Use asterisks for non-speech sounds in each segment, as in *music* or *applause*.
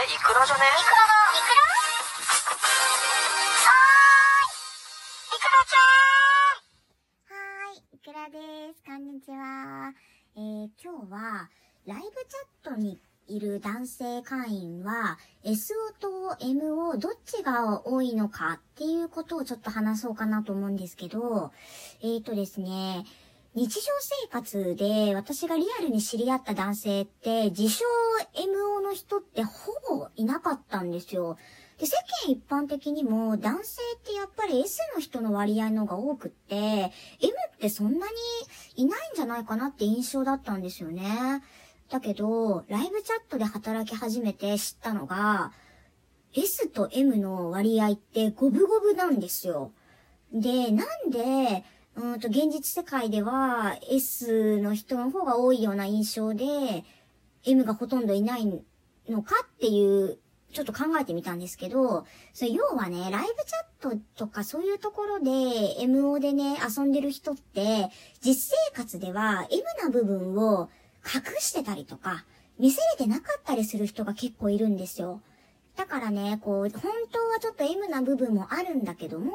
れイクラじゃね？イクラだイクラはーいイクラちゃん。はーい。イクラです。こんにちは。えー、今日はライブチャットにいる男性会員は SO と MO どっちが多いのかっていうことをちょっと話そうかなと思うんですけど、えーとですね、日常生活で私がリアルに知り合った男性って、自称 MO の人ってほぼいなかったんですよ。で、世間一般的にも男性ってやっぱり S の人の割合の方が多くって、M ってそんなにいないんじゃないかなって印象だったんですよね。だけど、ライブチャットで働き始めて知ったのが、S と M の割合って五分五分なんですよ。で、なんで、うんと、現実世界では S の人の方が多いような印象で、M がほとんどいないのかっていう、ちょっと考えてみたんですけど、それ要はね、ライブチャットとかそういうところで MO でね、遊んでる人って、実生活では M な部分を隠してたりとか、見せれてなかったりする人が結構いるんですよ。だからね、こう、本当はちょっと M な部分もあるんだけども、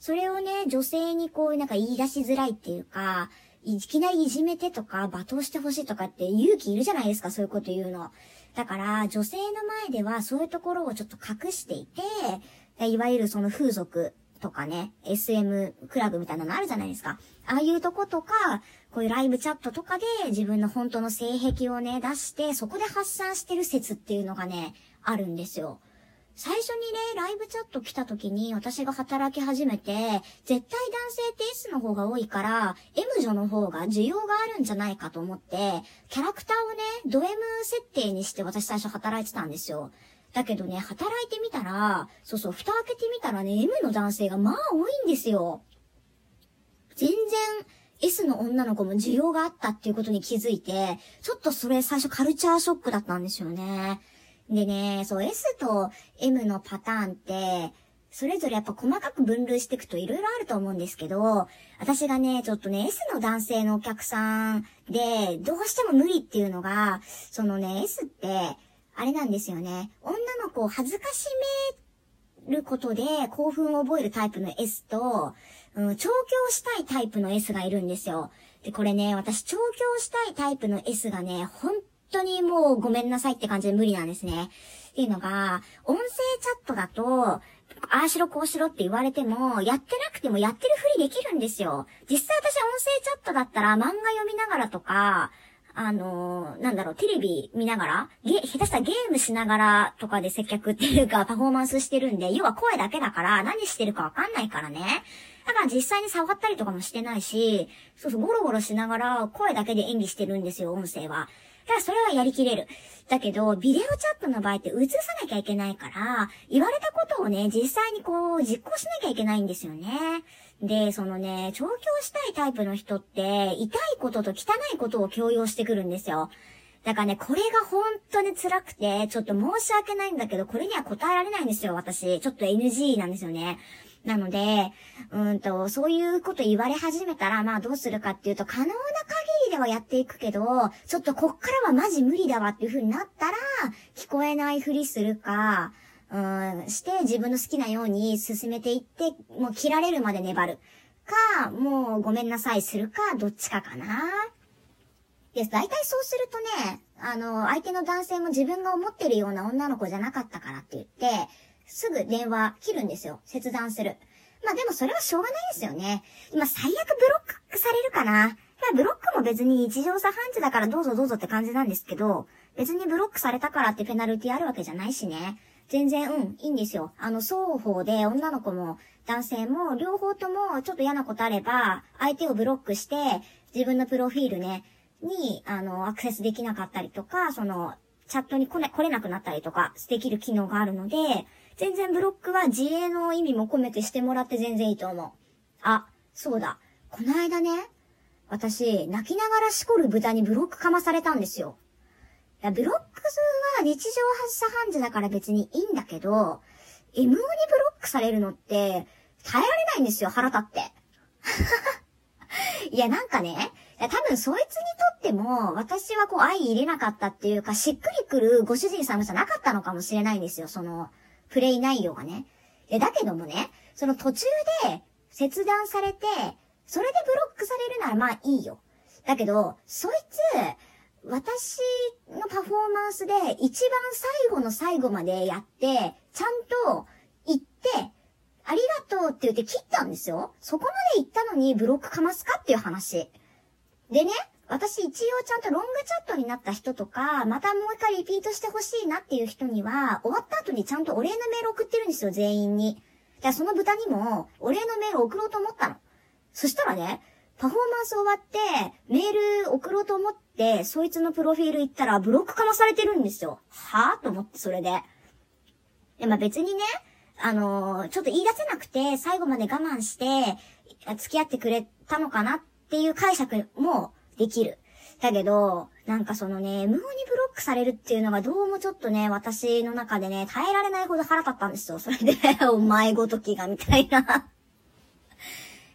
それをね、女性にこう、なんか言い出しづらいっていうか、いきなりいじめてとか、罵倒してほしいとかって勇気いるじゃないですか、そういうこと言うの。だから、女性の前ではそういうところをちょっと隠していて、いわゆるその風俗とかね、SM クラブみたいなのあるじゃないですか。ああいうとことか、こういうライブチャットとかで自分の本当の性癖をね、出して、そこで発散してる説っていうのがね、あるんですよ。最初にね、ライブチャット来た時に私が働き始めて、絶対男性って S の方が多いから、M 女の方が需要があるんじゃないかと思って、キャラクターをね、ド M 設定にして私最初働いてたんですよ。だけどね、働いてみたら、そうそう、蓋開けてみたらね、M の男性がまあ多いんですよ。全然、S の女の子も需要があったっていうことに気づいて、ちょっとそれ最初カルチャーショックだったんですよね。でね、そう S と M のパターンって、それぞれやっぱ細かく分類していくと色々あると思うんですけど、私がね、ちょっとね、S の男性のお客さんで、どうしても無理っていうのが、そのね、S って、あれなんですよね。女の子を恥ずかしめることで興奮を覚えるタイプの S と、うん、調教したいタイプの S がいるんですよ。で、これね、私調教したいタイプの S がね、本当にもうごめんなさいって感じで無理なんですね。っていうのが、音声チャットだと、ああしろこうしろって言われても、やってなくてもやってるふりできるんですよ。実際私音声チャットだったら漫画読みながらとか、あのー、なんだろう、テレビ見ながら、ゲ、下手したらゲームしながらとかで接客っていうかパフォーマンスしてるんで、要は声だけだから何してるかわかんないからね。だから実際に触ったりとかもしてないし、そうそう、ゴロゴロしながら声だけで演技してるんですよ、音声は。だからそれはやりきれる。だけど、ビデオチャットの場合って映さなきゃいけないから、言われたことをね、実際にこう、実行しなきゃいけないんですよね。で、そのね、調教したいタイプの人って、痛いことと汚いことを強要してくるんですよ。だからね、これが本当に辛くて、ちょっと申し訳ないんだけど、これには答えられないんですよ、私。ちょっと NG なんですよね。なので、うんと、そういうこと言われ始めたら、まあどうするかっていうと、可能な限りではやっていくけど、ちょっとこっからはマジ無理だわっていう風になったら、聞こえないふりするか、うん、して自分の好きなように進めていって、もう切られるまで粘る。か、もうごめんなさいするか、どっちかかな。で、大体そうするとね、あの、相手の男性も自分が思ってるような女の子じゃなかったからって言って、すぐ電話切るんですよ。切断する。まあでもそれはしょうがないですよね。今最悪ブロックされるかな。まブロックも別に日常茶飯事だからどうぞどうぞって感じなんですけど、別にブロックされたからってペナルティあるわけじゃないしね。全然、うん、いいんですよ。あの、双方で女の子も男性も両方ともちょっと嫌なことあれば、相手をブロックして、自分のプロフィールね、に、あの、アクセスできなかったりとか、その、チャットに来れ、来れなくなったりとか、できる機能があるので、全然ブロックは自衛の意味も込めてしてもらって全然いいと思う。あ、そうだ。この間ね、私、泣きながらしこる豚にブロックかまされたんですよ。いや、ブロックは日常発射ハンズだから別にいいんだけど、MO にブロックされるのって、耐えられないんですよ、腹立って。*laughs* いや、なんかね、多分そいつにとっても、私はこう愛入れなかったっていうか、しっくりくるご主人様じゃなかったのかもしれないんですよ、その、プレイ内容がね。え、だけどもね、その途中で切断されて、それでブロックされるならまあいいよ。だけど、そいつ、私のパフォーマンスで一番最後の最後までやって、ちゃんと言って、ありがとうって言って切ったんですよ。そこまで言ったのにブロックかますかっていう話。でね、私一応ちゃんとロングチャットになった人とか、またもう一回リピートしてほしいなっていう人には、終わった後にちゃんとお礼のメール送ってるんですよ、全員に。だからその豚にも、お礼のメール送ろうと思ったの。そしたらね、パフォーマンス終わって、メール送ろうと思って、そいつのプロフィール行ったら、ブロックかまされてるんですよ。はぁ？と思って、それで。で、まあ別にね、あのー、ちょっと言い出せなくて、最後まで我慢して、付き合ってくれたのかなってっていう解釈もできる。だけど、なんかそのね、無法にブロックされるっていうのがどうもちょっとね、私の中でね、耐えられないほど腹立ったんですよ。それで、*laughs* お前ごときが、みたいな。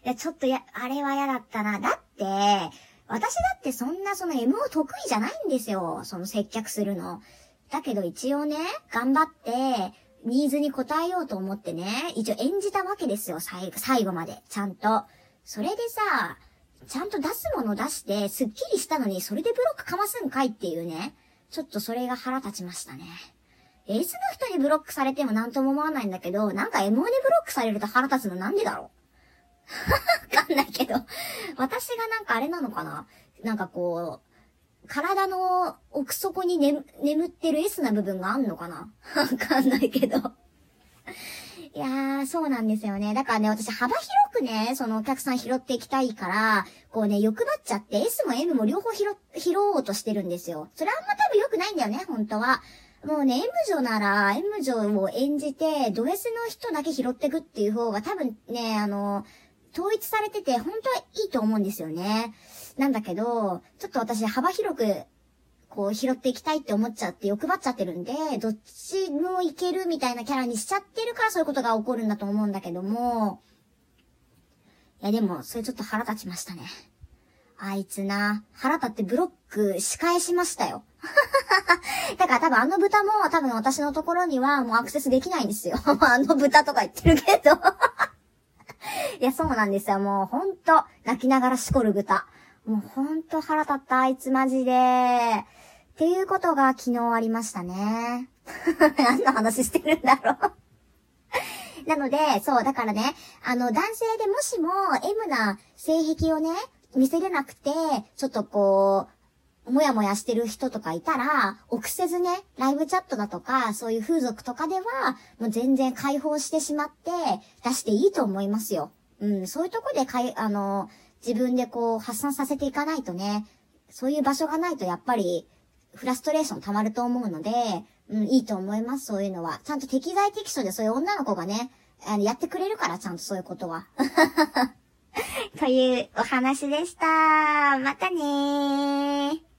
いや、ちょっとや、あれは嫌だったな。だって、私だってそんなその M を得意じゃないんですよ。その接客するの。だけど一応ね、頑張って、ニーズに応えようと思ってね、一応演じたわけですよ、最後、最後まで。ちゃんと。それでさ、ちゃんと出すもの出して、スッキリしたのに、それでブロックかますんかいっていうね。ちょっとそれが腹立ちましたね。エースの人にブロックされても何とも思わないんだけど、なんか M1 にブロックされると腹立つのなんでだろう。*laughs* わかんないけど、私がなんかあれなのかな。なんかこう、体の奥底に、ね、眠ってる S な部分があんのかな。わかんないけど。いやー、そうなんですよね。だからね、私幅広くね、そのお客さん拾っていきたいから、こうね、欲張っちゃって、S も M も両方拾、拾おうとしてるんですよ。それあんま多分良くないんだよね、本当は。もうね、M 女なら、M 女を演じて、ド S の人だけ拾ってくっていう方が多分ね、あの、統一されてて、本当はいいと思うんですよね。なんだけど、ちょっと私幅広くこう拾っていきたいって思っちゃって欲張っちゃってるんで、どっちもいけるみたいなキャラにしちゃってるからそういうことが起こるんだと思うんだけども、いやでも、それちょっと腹立ちましたね。あいつな、腹立ってブロック仕返しましたよ。*laughs* だから多分あの豚も多分私のところにはもうアクセスできないんですよ。*laughs* あの豚とか言ってるけど *laughs* いや、そうなんですよ。もうほんと、泣きながらしこる豚。もうほんと腹立った、あいつマジで。っていうことが昨日ありましたね。*laughs* 何の話してるんだろう *laughs* なので、そう、だからね、あの、男性でもしも M な性癖をね、見せれなくて、ちょっとこう、もやもやしてる人とかいたら、臆せずね、ライブチャットだとか、そういう風俗とかでは、もう全然解放してしまって、出していいと思いますよ。うん、そういうとこでかい、あの、自分でこう、発散させていかないとね、そういう場所がないとやっぱり、フラストレーション溜まると思うので、うん、いいと思います、そういうのは。ちゃんと適材適所でそういう女の子がね、あの、やってくれるから、ちゃんとそういうことは。*laughs* というお話でした。またねー。